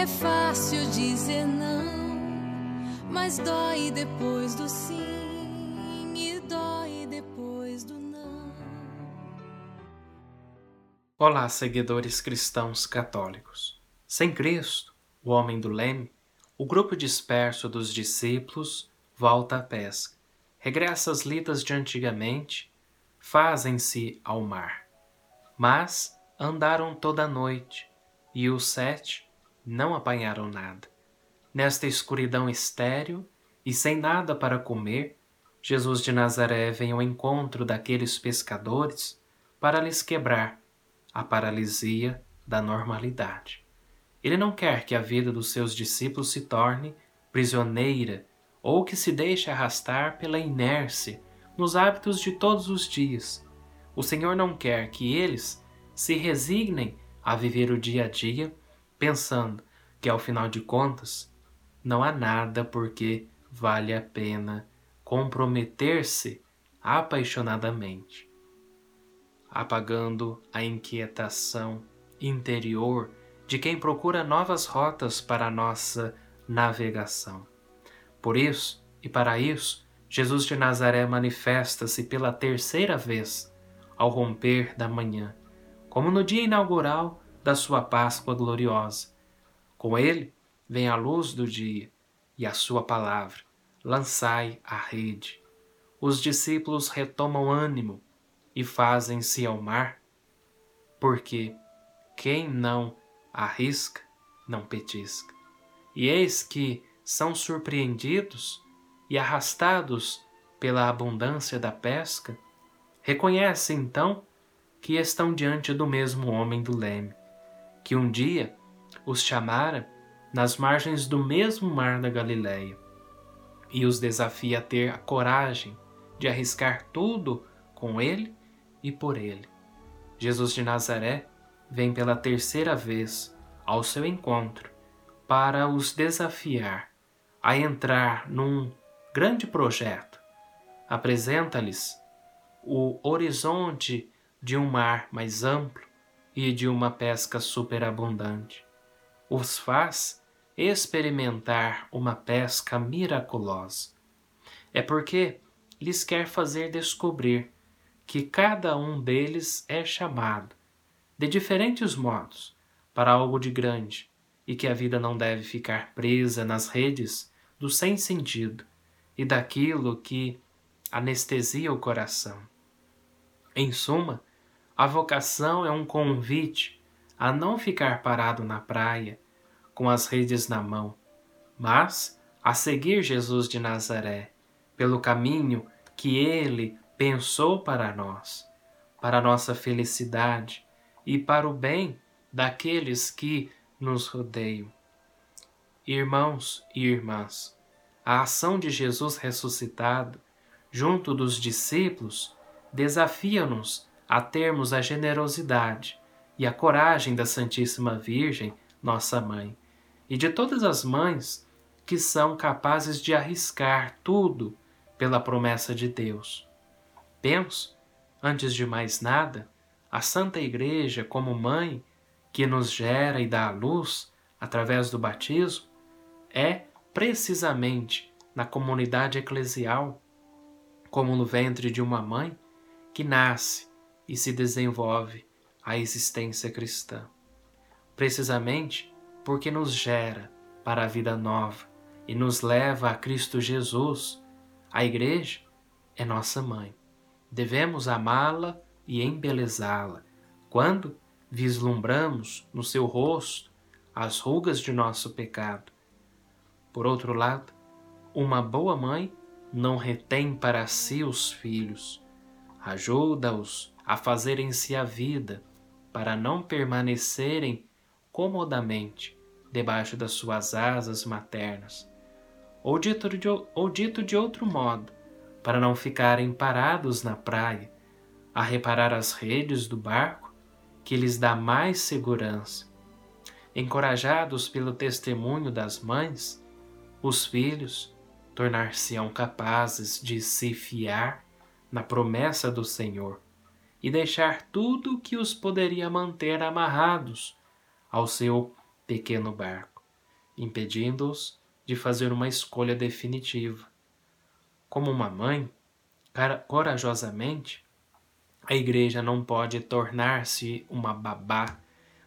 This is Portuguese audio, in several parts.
é fácil dizer não, mas dói depois do sim e dói depois do não. Olá, seguidores cristãos católicos. Sem Cristo, o homem do leme, o grupo disperso dos discípulos volta à pesca, regressa às lidas de antigamente, fazem-se ao mar. Mas andaram toda a noite e os sete não apanharam nada. Nesta escuridão estéril e sem nada para comer, Jesus de Nazaré vem ao encontro daqueles pescadores para lhes quebrar a paralisia da normalidade. Ele não quer que a vida dos seus discípulos se torne prisioneira ou que se deixe arrastar pela inércia nos hábitos de todos os dias. O Senhor não quer que eles se resignem a viver o dia a dia pensando que ao final de contas não há nada porque vale a pena comprometer-se apaixonadamente, apagando a inquietação interior de quem procura novas rotas para a nossa navegação. Por isso, e para isso, Jesus de Nazaré manifesta-se pela terceira vez ao romper da manhã, como no dia inaugural da sua Páscoa gloriosa. Com ele vem a luz do dia e a sua palavra. Lançai a rede. Os discípulos retomam ânimo e fazem-se ao mar, porque quem não arrisca, não petisca. E eis que são surpreendidos e arrastados pela abundância da pesca, reconhecem então que estão diante do mesmo homem do leme, que um dia os chamara nas margens do mesmo mar da Galileia, e os desafia a ter a coragem de arriscar tudo com ele e por ele. Jesus de Nazaré vem pela terceira vez ao seu encontro para os desafiar a entrar num grande projeto. Apresenta-lhes o horizonte de um mar mais amplo e de uma pesca superabundante. Os faz experimentar uma pesca miraculosa. É porque lhes quer fazer descobrir que cada um deles é chamado, de diferentes modos, para algo de grande e que a vida não deve ficar presa nas redes do sem sentido e daquilo que anestesia o coração. Em suma, a vocação é um convite a não ficar parado na praia com as redes na mão, mas a seguir Jesus de Nazaré pelo caminho que ele pensou para nós, para nossa felicidade e para o bem daqueles que nos rodeiam. Irmãos e irmãs, a ação de Jesus ressuscitado junto dos discípulos desafia-nos a termos a generosidade e a coragem da Santíssima Virgem, nossa mãe, e de todas as mães que são capazes de arriscar tudo pela promessa de Deus. Penso, antes de mais nada, a Santa Igreja como mãe que nos gera e dá a luz através do batismo é precisamente na comunidade eclesial, como no ventre de uma mãe, que nasce e se desenvolve a existência cristã. Precisamente porque nos gera para a vida nova e nos leva a Cristo Jesus, a Igreja é nossa mãe. Devemos amá-la e embelezá-la quando vislumbramos no seu rosto as rugas de nosso pecado. Por outro lado, uma boa mãe não retém para si os filhos, ajuda-os a fazerem-se a vida para não permanecerem comodamente debaixo das suas asas maternas. Ou dito de, ou dito de outro modo, para não ficarem parados na praia, a reparar as redes do barco, que lhes dá mais segurança. Encorajados pelo testemunho das mães, os filhos tornar-se-ão capazes de se fiar na promessa do Senhor e deixar tudo que os poderia manter amarrados ao seu pequeno barco, impedindo-os de fazer uma escolha definitiva. Como uma mãe, corajosamente, a igreja não pode tornar-se uma babá,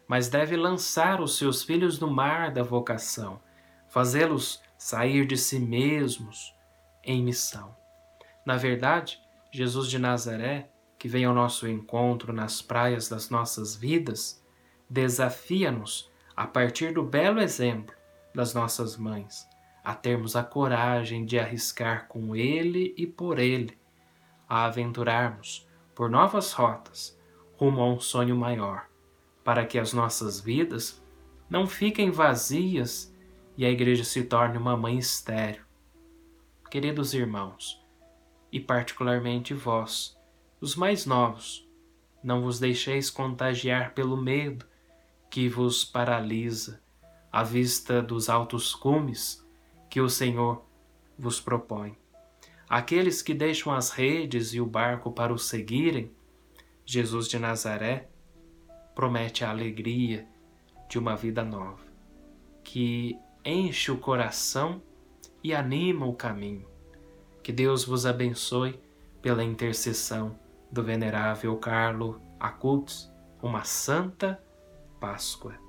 mas deve lançar os seus filhos no mar da vocação, fazê-los sair de si mesmos em missão. Na verdade, Jesus de Nazaré, que vem ao nosso encontro nas praias das nossas vidas, desafia-nos, a partir do belo exemplo das nossas mães, a termos a coragem de arriscar com Ele e por Ele, a aventurarmos por novas rotas rumo a um sonho maior, para que as nossas vidas não fiquem vazias e a igreja se torne uma mãe estéril. Queridos irmãos, e particularmente vós, os mais novos, não vos deixeis contagiar pelo medo que vos paralisa à vista dos altos cumes que o Senhor vos propõe. Aqueles que deixam as redes e o barco para o seguirem, Jesus de Nazaré promete a alegria de uma vida nova, que enche o coração e anima o caminho que Deus vos abençoe pela intercessão do venerável Carlo Acutis. Uma santa Páscoa.